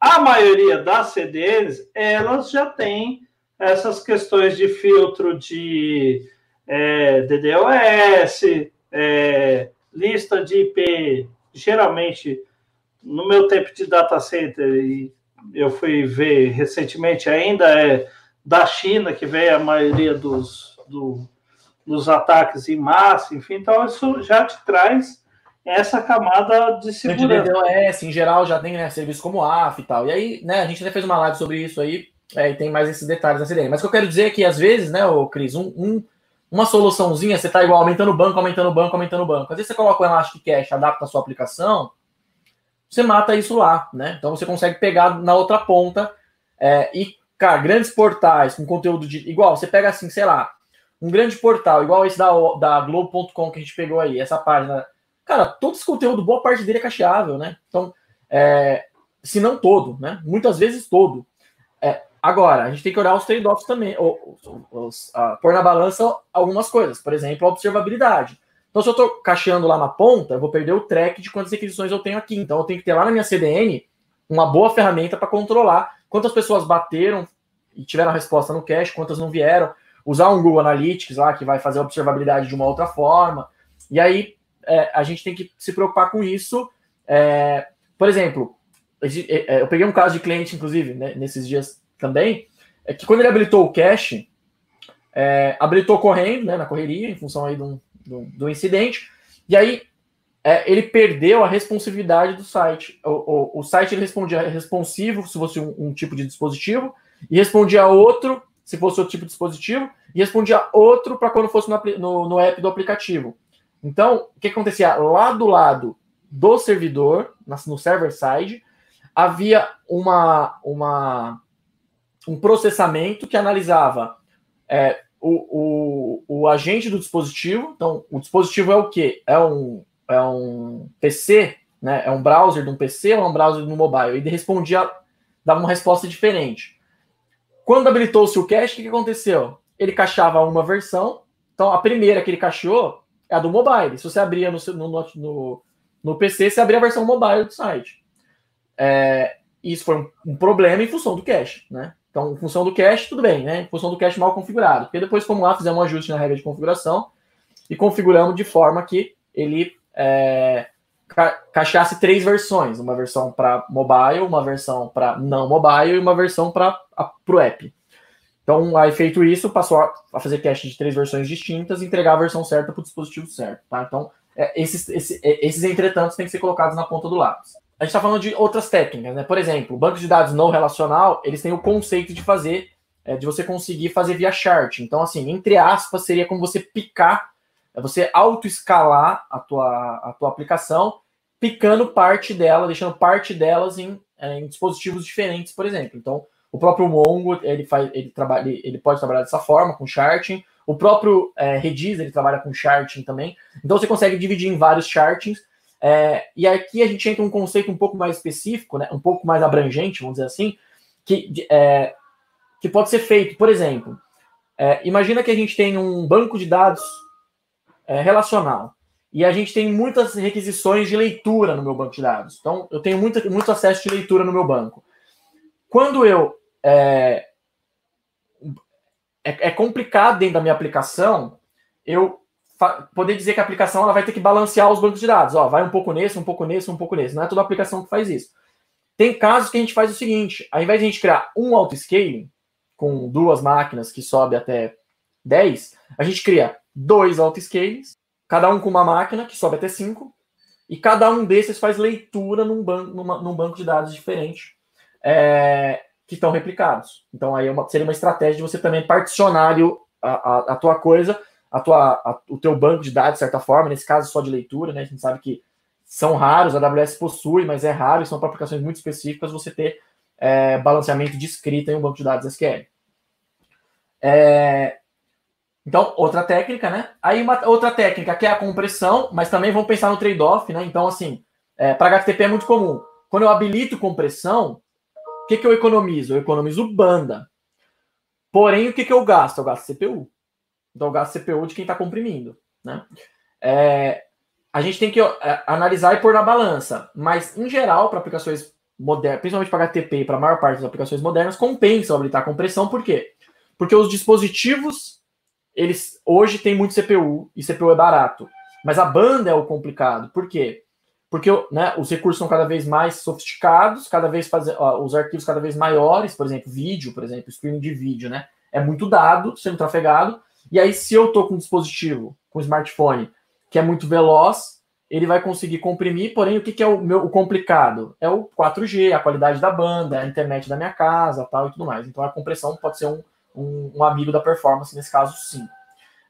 a maioria das CDs elas já têm essas questões de filtro de é, DDoS, é, lista de IP, geralmente no meu tempo de data center e eu fui ver recentemente ainda é da China que veio a maioria dos, do, dos ataques em massa, enfim, então isso já te traz essa camada de segurança. DDoS, em geral, já tem né, serviço como AF e tal. E aí, né, a gente até fez uma live sobre isso aí, é, e tem mais esses detalhes CDN. Mas o que eu quero dizer é que, às vezes, né, o Cris, um, um, uma soluçãozinha, você está igual aumentando o banco, aumentando o banco, aumentando o banco. Às vezes você coloca o Elastic Cache, adapta a sua aplicação, você mata isso lá, né? Então você consegue pegar na outra ponta é, e, cara, grandes portais com conteúdo de. Igual, você pega assim, sei lá, um grande portal, igual esse da, da Globo.com que a gente pegou aí, essa página. Cara, todo esse conteúdo, boa parte dele é cacheável, né? Então, é, se não todo, né? Muitas vezes todo. É, agora, a gente tem que olhar os trade-offs também, ou, ou, pôr na balança algumas coisas, por exemplo, a observabilidade. Então, se eu estou cacheando lá na ponta, eu vou perder o track de quantas requisições eu tenho aqui. Então, eu tenho que ter lá na minha CDN uma boa ferramenta para controlar quantas pessoas bateram e tiveram a resposta no cache, quantas não vieram. Usar um Google Analytics lá, que vai fazer a observabilidade de uma outra forma. E aí, é, a gente tem que se preocupar com isso. É, por exemplo, é, é, eu peguei um caso de cliente, inclusive, né, nesses dias também, é que quando ele habilitou o cache, é, habilitou correndo, né, na correria, em função aí um, do, do incidente. E aí é, ele perdeu a responsividade do site. O, o, o site ele respondia responsivo se fosse um, um, tipo de dispositivo, e respondia outro se fosse outro tipo de dispositivo, e respondia outro para quando fosse no, no, no, app do aplicativo. Então, o que acontecia? Lá do lado do servidor, no server side, havia uma, uma, um processamento que analisava é, o, o, o agente do dispositivo. Então, o dispositivo é o quê? É um, é um PC, né? É um browser de um PC ou é um browser um mobile? Ele respondia, dava uma resposta diferente. Quando habilitou-se o cache, o que aconteceu? Ele cacheava uma versão. Então, a primeira que ele cacheou é a do mobile. Se você abria no, no, no, no PC, você abria a versão mobile do site. É, isso foi um, um, problema em função do cache, né? Então, em função do cache, tudo bem, né? Em função do cache mal configurado. Porque depois fomos lá, fizemos um ajuste na regra de configuração e configuramos de forma que ele é, ca cacheasse três versões: uma versão para mobile, uma versão para não mobile e uma versão para o app. Então, aí feito isso, passou a fazer cache de três versões distintas e entregar a versão certa para o dispositivo certo. Tá? Então, é, esses, esses, esses entretantos têm que ser colocados na ponta do lápis a gente está falando de outras técnicas, né? Por exemplo, o banco de dados não relacional, eles têm o conceito de fazer, é, de você conseguir fazer via chart. Então, assim, entre aspas, seria como você picar, é você auto-escalar a tua, a tua aplicação, picando parte dela, deixando parte delas em, é, em dispositivos diferentes, por exemplo. Então, o próprio Mongo, ele, faz, ele, trabalha, ele pode trabalhar dessa forma, com charting. O próprio é, Redis, ele trabalha com charting também. Então, você consegue dividir em vários chartings é, e aqui a gente entra um conceito um pouco mais específico, né, um pouco mais abrangente, vamos dizer assim, que, é, que pode ser feito. Por exemplo, é, imagina que a gente tem um banco de dados é, relacional e a gente tem muitas requisições de leitura no meu banco de dados. Então, eu tenho muito, muito acesso de leitura no meu banco. Quando eu. É, é, é complicado dentro da minha aplicação eu poder dizer que a aplicação ela vai ter que balancear os bancos de dados. Ó, vai um pouco nesse, um pouco nesse, um pouco nesse. Não é toda aplicação que faz isso. Tem casos que a gente faz o seguinte: ao invés de a gente criar um auto-scaling com duas máquinas que sobe até 10, a gente cria dois auto-scalings, cada um com uma máquina que sobe até 5, e cada um desses faz leitura num banco, numa, num banco de dados diferente é, que estão replicados. Então aí é uma, seria uma estratégia de você também particionar a, a, a tua coisa a tua, a, o teu banco de dados, de certa forma, nesse caso só de leitura, né? A gente sabe que são raros, a AWS possui, mas é raro, e são para aplicações muito específicas você ter é, balanceamento de escrita em um banco de dados SQL. É, então, outra técnica, né? Aí uma outra técnica que é a compressão, mas também vamos pensar no trade-off, né? Então, assim, é, para HTTP é muito comum. Quando eu habilito compressão, que, que eu economizo? Eu economizo banda. Porém, o que, que eu gasto? Eu gasto CPU do gasto CPU de quem está comprimindo. Né? É, a gente tem que é, analisar e pôr na balança, mas em geral, para aplicações modernas, principalmente para HTTP e para a maior parte das aplicações modernas, compensa habilitar compressão, por quê? Porque os dispositivos, eles hoje têm muito CPU e CPU é barato, mas a banda é o complicado, por quê? Porque né, os recursos são cada vez mais sofisticados, cada vez faz, os arquivos cada vez maiores, por exemplo, vídeo, por exemplo, streaming de vídeo, né? É muito dado sendo trafegado, e aí, se eu estou com um dispositivo, com um smartphone, que é muito veloz, ele vai conseguir comprimir, porém, o que, que é o, meu, o complicado? É o 4G, a qualidade da banda, a internet da minha casa tal e tudo mais. Então, a compressão pode ser um, um, um amigo da performance, nesse caso, sim.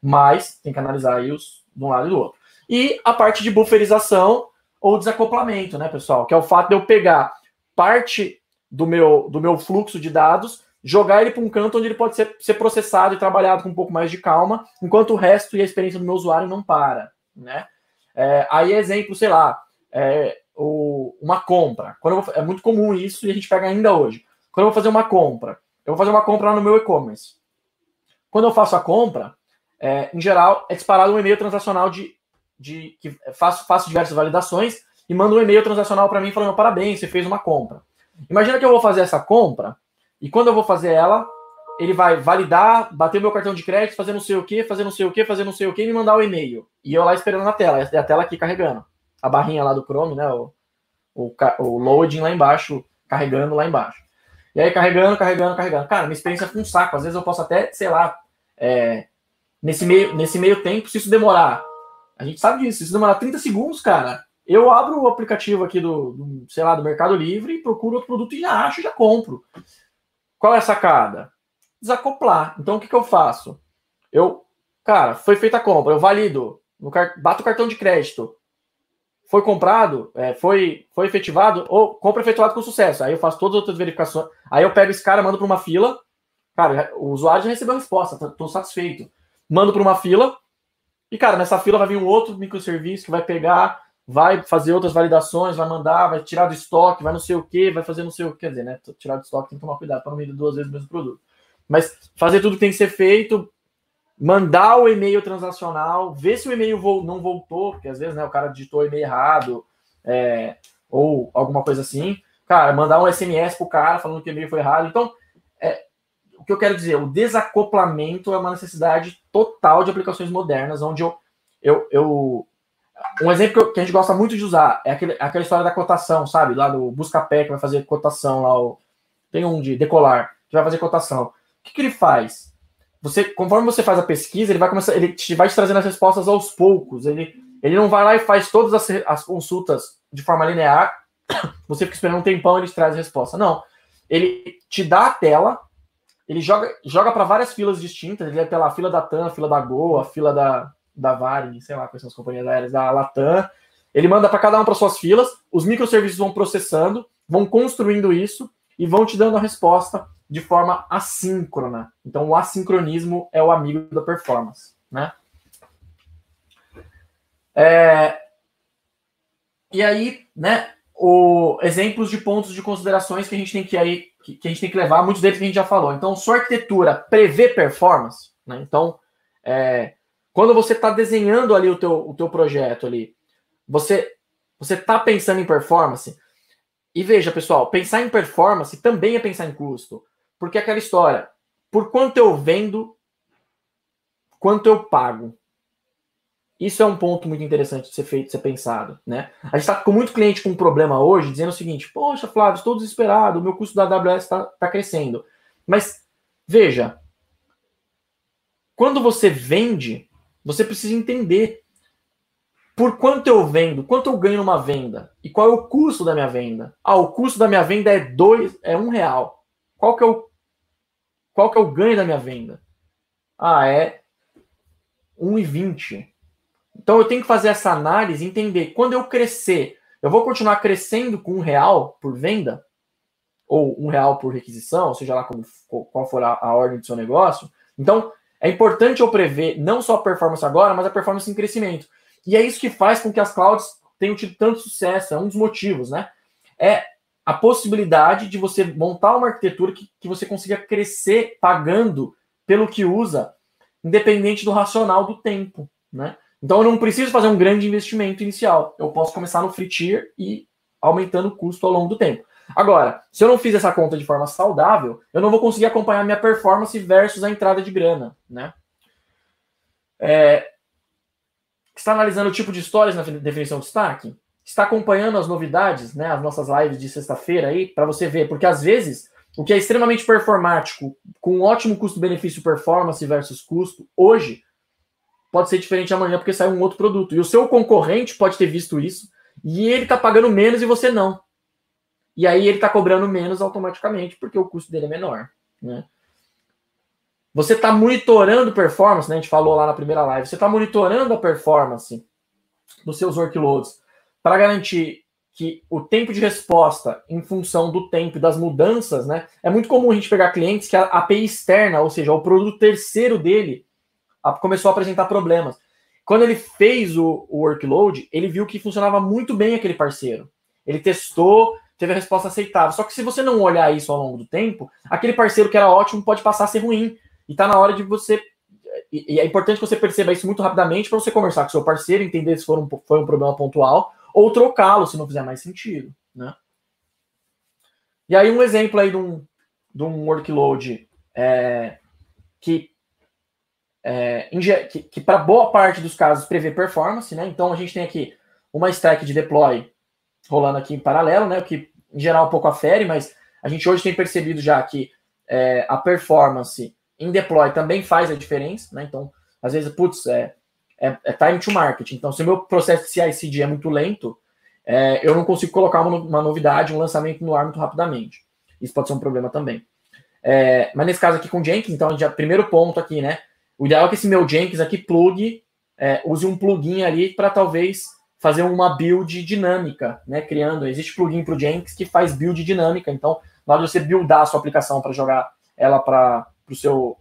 Mas tem que analisar aí os de um lado e do outro. E a parte de bufferização ou desacoplamento, né, pessoal? Que é o fato de eu pegar parte do meu, do meu fluxo de dados, jogar ele para um canto onde ele pode ser, ser processado e trabalhado com um pouco mais de calma, enquanto o resto e a experiência do meu usuário não para, né? É, aí, exemplo, sei lá, é, o, uma compra. Quando vou, é muito comum isso e a gente pega ainda hoje. Quando eu vou fazer uma compra, eu vou fazer uma compra lá no meu e-commerce. Quando eu faço a compra, é, em geral, é disparado um e-mail transacional de, de que faço, faço diversas validações e manda um e-mail transacional para mim falando parabéns, você fez uma compra. Imagina que eu vou fazer essa compra e quando eu vou fazer ela, ele vai validar, bater meu cartão de crédito, fazer não sei o que, fazer não sei o que, fazer não sei o que e me mandar o e-mail. E eu lá esperando na tela, é a tela aqui carregando. A barrinha lá do Chrome, né? O, o, o loading lá embaixo, carregando lá embaixo. E aí carregando, carregando, carregando. Cara, minha experiência foi um saco. Às vezes eu posso até, sei lá, é, nesse, meio, nesse meio tempo, se isso demorar. A gente sabe disso, se isso demorar 30 segundos, cara, eu abro o aplicativo aqui do, do sei lá, do Mercado Livre, procuro outro produto e já acho, já compro. Qual é a sacada? Desacoplar. Então o que, que eu faço? Eu, cara, foi feita a compra, eu valido, no bato o cartão de crédito, foi comprado, é, foi, foi efetivado, ou compra efetuado com sucesso. Aí eu faço todas as outras verificações. Aí eu pego esse cara, mando para uma fila. Cara, o usuário já recebeu a resposta, estou satisfeito. Mando para uma fila. E, cara, nessa fila vai vir um outro microserviço que vai pegar, vai fazer outras validações, vai mandar, vai tirar do estoque, vai não sei o que, vai fazer não sei o que. Quer dizer, né? Tirar do estoque tem que tomar cuidado para não vender duas vezes o mesmo produto. Mas fazer tudo que tem que ser feito, mandar o e-mail transacional, ver se o e-mail não voltou, porque às vezes né, o cara digitou o e-mail errado, é, ou alguma coisa assim. Cara, mandar um SMS pro cara falando que o e-mail foi errado. Então, o que eu quero dizer, o desacoplamento é uma necessidade total de aplicações modernas, onde eu. eu, eu um exemplo que a gente gosta muito de usar é aquele, aquela história da cotação, sabe? Lá do Buscapé, que vai fazer cotação lá. O, tem um de decolar, que vai fazer cotação. O que, que ele faz? você, conforme você faz a pesquisa, ele vai começar, ele te, vai te trazendo as respostas aos poucos. Ele, ele não vai lá e faz todas as, as consultas de forma linear. (coughs) Você fica esperando um tempão, ele te traz a resposta. Não. Ele te dá a tela, ele joga, joga para várias filas distintas. Ele vai pela fila da TAM, fila da Gol, a fila da, da Varig, sei lá quais são as companhias aéreas, da Latam. Ele manda para cada uma para suas filas, os microserviços vão processando, vão construindo isso e vão te dando a resposta de forma assíncrona. Então, o assincronismo é o amigo da performance, né? É... E aí, né, o... exemplos de pontos de considerações que a gente tem que aí que, a gente tem que levar, muitos deles que a gente já falou. Então, sua arquitetura prevê performance, né? Então, é... quando você está desenhando ali o teu, o teu projeto ali, você você está pensando em performance. E veja, pessoal, pensar em performance também é pensar em custo. Porque é aquela história, por quanto eu vendo, quanto eu pago. Isso é um ponto muito interessante de ser feito, de ser pensado, né? A gente está com muito cliente com um problema hoje, dizendo o seguinte: Poxa, Flávio, estou desesperado, o meu custo da AWS está tá crescendo. Mas veja, quando você vende, você precisa entender por quanto eu vendo, quanto eu ganho numa venda e qual é o custo da minha venda. Ah, o custo da minha venda é dois, é um real. Qual que é o qual que é o ganho da minha venda? Ah, é 1,20. Então eu tenho que fazer essa análise entender quando eu crescer, eu vou continuar crescendo com um real por venda ou um real por requisição, seja lá como, qual for a, a ordem do seu negócio. Então é importante eu prever não só a performance agora, mas a performance em crescimento. E é isso que faz com que as clouds tenham tido tanto sucesso. É um dos motivos, né? É a possibilidade de você montar uma arquitetura que, que você consiga crescer pagando pelo que usa, independente do racional do tempo, né? Então eu não preciso fazer um grande investimento inicial. Eu posso começar no free tier e aumentando o custo ao longo do tempo. Agora, se eu não fiz essa conta de forma saudável, eu não vou conseguir acompanhar minha performance versus a entrada de grana, né? É, está analisando o tipo de histórias na definição de destaque? está acompanhando as novidades, né, as nossas lives de sexta-feira aí, para você ver, porque às vezes o que é extremamente performático, com um ótimo custo-benefício performance versus custo, hoje pode ser diferente amanhã porque sai um outro produto. E o seu concorrente pode ter visto isso e ele está pagando menos e você não. E aí ele está cobrando menos automaticamente porque o custo dele é menor, né? você está monitorando performance, né? A gente falou lá na primeira live, você está monitorando a performance dos seus workloads para garantir que o tempo de resposta em função do tempo e das mudanças, né? É muito comum a gente pegar clientes que a API externa, ou seja, o produto terceiro dele, começou a apresentar problemas. Quando ele fez o, o workload, ele viu que funcionava muito bem aquele parceiro. Ele testou, teve a resposta aceitável. Só que se você não olhar isso ao longo do tempo, aquele parceiro que era ótimo pode passar a ser ruim. E tá na hora de você. E é importante que você perceba isso muito rapidamente para você conversar com seu parceiro, entender se for um, foi um problema pontual, ou trocá-lo se não fizer mais sentido. Né? E aí, um exemplo aí de um, de um workload é, que, é, que, que para boa parte dos casos prevê performance, né? Então a gente tem aqui uma stack de deploy rolando aqui em paralelo, né? O que em geral um pouco afere, mas a gente hoje tem percebido já que é, a performance em deploy também faz a diferença, né? Então, às vezes, putz, é, é, é time to market. Então, se o meu processo de CI/CD é muito lento, é, eu não consigo colocar uma, uma, novidade, um lançamento no ar muito rapidamente. Isso pode ser um problema também. É, mas nesse caso aqui com Jenkins, então, já primeiro ponto aqui, né? O ideal é que esse meu Jenkins aqui plug, é, use um plugin ali para talvez fazer uma build dinâmica, né? Criando, existe plugin para o Jenkins que faz build dinâmica. Então, na hora de você buildar a sua aplicação para jogar ela para o seu,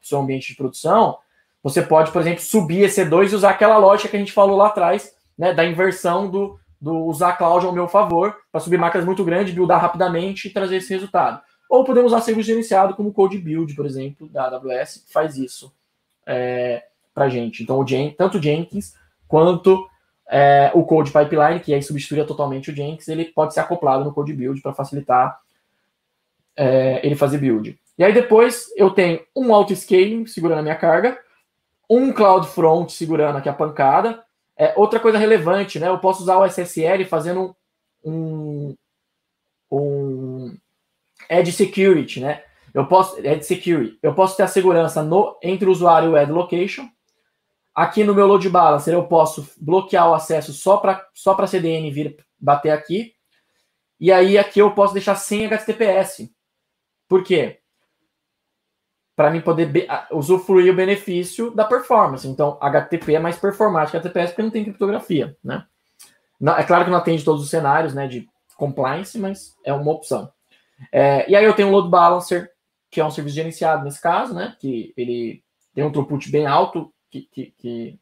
seu ambiente de produção, você pode, por exemplo, subir EC2 e usar aquela lógica que a gente falou lá atrás, né? Da inversão do, do usar cloud ao meu favor, para subir máquinas muito grandes, buildar rapidamente e trazer esse resultado. Ou podemos usar serviço gerenciado como Code Build, por exemplo, da AWS, que faz isso é, para gente. Então, o Jen, tanto o Jenkins quanto é, o Code Pipeline, que aí substitui totalmente o Jenkins, ele pode ser acoplado no Code Build para facilitar é, ele fazer build. E aí depois eu tenho um auto-scaling segurando a minha carga, um Cloud Front segurando aqui a pancada. É, outra coisa relevante, né? Eu posso usar o SSL fazendo um, um Edge Security, né? Eu posso Edge Security. Eu posso ter a segurança no, entre o usuário e o Ad Location Aqui no meu load balancer eu posso bloquear o acesso só para só para CDN vir bater aqui. E aí aqui eu posso deixar sem HTTPS. Por quê? Para mim poder usufruir o benefício da performance. Então, HTTP é mais performático que HTTPS porque não tem criptografia, né? É claro que não atende todos os cenários, né, de compliance, mas é uma opção. É, e aí eu tenho o load balancer, que é um serviço gerenciado nesse caso, né, que ele tem um throughput bem alto, que, que, que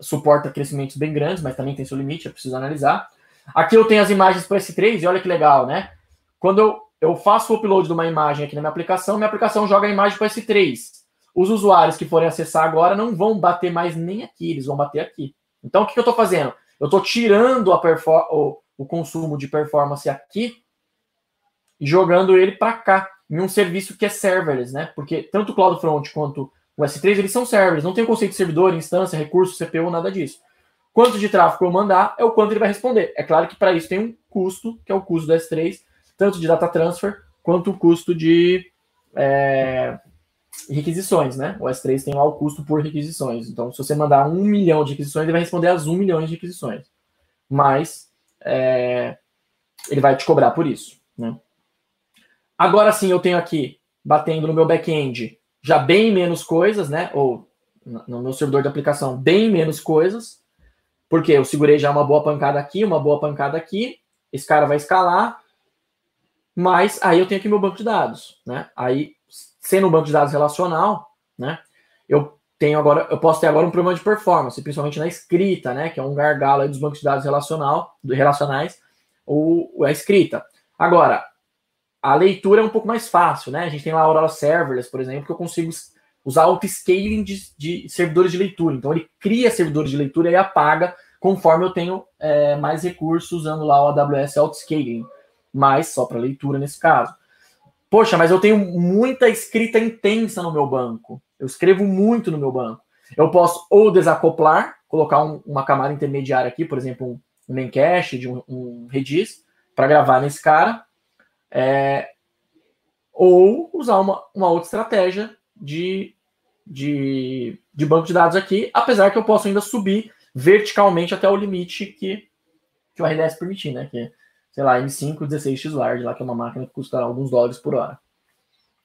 suporta crescimentos bem grandes, mas também tem seu limite, é preciso analisar. Aqui eu tenho as imagens para S3 e olha que legal, né? Quando eu, eu faço o upload de uma imagem aqui na minha aplicação, minha aplicação joga a imagem para S3. Os usuários que forem acessar agora não vão bater mais nem aqui, eles vão bater aqui. Então, o que, que eu estou fazendo? Eu estou tirando o, o consumo de performance aqui e jogando ele para cá, em um serviço que é serverless, né? Porque tanto o CloudFront quanto o S3 eles são servers, não tem o conceito de servidor, instância, recurso, CPU, nada disso. Quanto de tráfego eu mandar é o quanto ele vai responder. É claro que para isso tem um custo, que é o custo do S3, tanto de data transfer quanto o custo de é, requisições, né? O S3 tem lá o custo por requisições. Então, se você mandar um milhão de requisições, ele vai responder as um milhão de requisições. Mas é, ele vai te cobrar por isso, né? Agora sim, eu tenho aqui, batendo no meu back-end, já bem menos coisas, né? Ou no meu servidor de aplicação, bem menos coisas, porque eu segurei já uma boa pancada aqui, uma boa pancada aqui, esse cara vai escalar, mas aí eu tenho aqui meu banco de dados, né? Aí, sendo um banco de dados relacional, né? Eu tenho agora, eu posso ter agora um problema de performance, principalmente na escrita, né? Que é um gargalo dos bancos de dados relacional, relacionais, ou a escrita. Agora, a leitura é um pouco mais fácil, né? A gente tem lá a Aurora Serverless, por exemplo, que eu consigo usar auto-scaling de, de, servidores de leitura. Então, ele cria servidores de leitura e apaga conforme eu tenho é, mais recursos usando lá o AWS Auto-Scaling, mas só para leitura nesse caso. Poxa, mas eu tenho muita escrita intensa no meu banco. Eu escrevo muito no meu banco. Eu posso ou desacoplar, colocar um, uma camada intermediária aqui, por exemplo, um, um Memcache, de um, um Redis, para gravar nesse cara, é, ou usar uma, uma outra estratégia de, de, de banco de dados aqui, apesar que eu posso ainda subir verticalmente até o limite que, que o RDS permitir, né? Que sei lá, M5 16x large, lá que é uma máquina que custa alguns dólares por hora.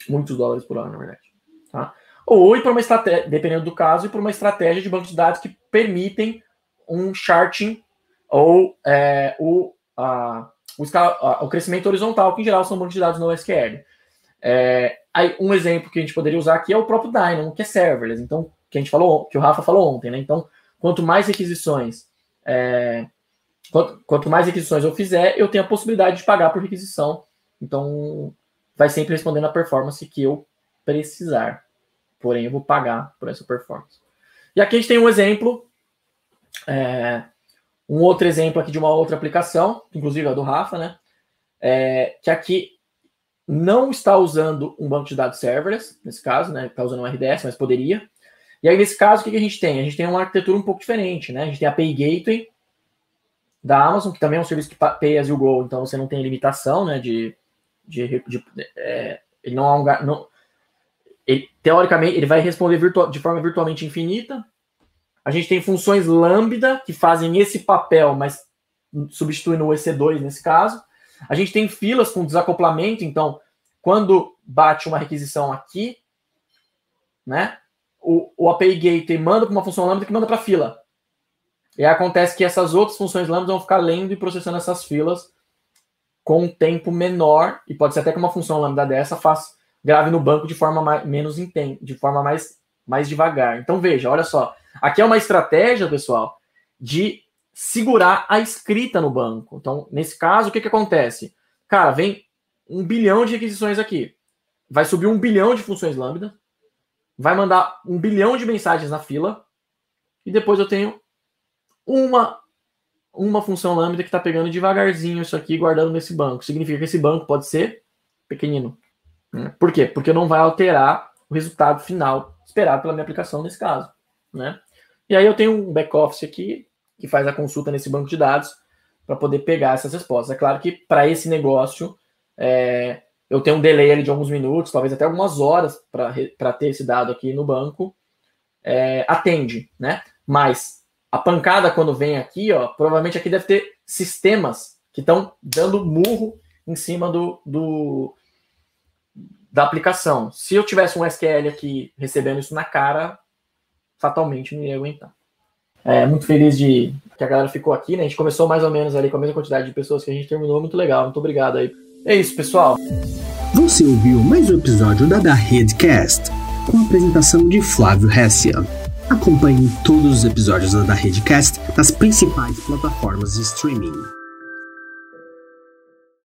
Muitos dólares por hora, na verdade. Tá? ou ir para uma estratégia, dependendo do caso, ir para uma estratégia de banco de dados que permitem um charting ou é, o, a, o, o, crescimento horizontal, que em geral são bancos de dados no SQL. É, aí, um exemplo que a gente poderia usar aqui é o próprio Dynamo, que é serverless. Então, que a gente falou, que o Rafa falou ontem, né? Então, quanto mais requisições, é, quanto, quanto mais requisições eu fizer, eu tenho a possibilidade de pagar por requisição. Então, vai sempre respondendo a performance que eu precisar. Porém, eu vou pagar por essa performance. E aqui a gente tem um exemplo, é, um outro exemplo aqui de uma outra aplicação, inclusive a do Rafa, né? É, que aqui não está usando um banco de dados serverless, nesse caso, né? Está usando um RDS, mas poderia. E aí, nesse caso, o que, a gente tem? A gente tem uma arquitetura um pouco diferente, né? A gente tem a Pay Gateway da Amazon, que também é um serviço que pay as you go, então você não tem limitação, né? De, de, de é, ele não é um, não, ele, teoricamente, ele vai responder virtual, de forma virtualmente infinita. A gente tem funções lambda que fazem esse papel, mas substituem o EC2 nesse caso. A gente tem filas com desacoplamento, então, quando bate uma requisição aqui, né? o, o API Gateway manda para uma função lambda que manda para fila. E acontece que essas outras funções lambda vão ficar lendo e processando essas filas com um tempo menor, e pode ser até que uma função lambda dessa faça, grave no banco de forma mais, menos intensa, de forma mais, mais devagar. Então veja, olha só. Aqui é uma estratégia, pessoal, de segurar a escrita no banco. Então, nesse caso, o que, que acontece? Cara, vem um bilhão de requisições aqui. Vai subir um bilhão de funções lambda vai mandar um bilhão de mensagens na fila e depois eu tenho uma uma função lambda que está pegando devagarzinho isso aqui guardando nesse banco. Significa que esse banco pode ser pequenino. Né? Por quê? Porque não vai alterar o resultado final esperado pela minha aplicação nesse caso. Né? E aí eu tenho um back-office aqui que faz a consulta nesse banco de dados para poder pegar essas respostas. É claro que para esse negócio é, eu tenho um delay ali de alguns minutos, talvez até algumas horas para ter esse dado aqui no banco, é, atende, né? Mas a pancada quando vem aqui, ó, provavelmente aqui deve ter sistemas que estão dando murro em cima do, do, da aplicação. Se eu tivesse um SQL aqui recebendo isso na cara, fatalmente não ia aguentar. É, muito feliz de que a galera ficou aqui, né? A gente começou mais ou menos ali com a mesma quantidade de pessoas que a gente terminou, muito legal. Muito obrigado aí. É isso, pessoal. Você ouviu mais um episódio da Da Redcast, com a apresentação de Flávio Hessian. Acompanhe todos os episódios da Da Redcast nas principais plataformas de streaming.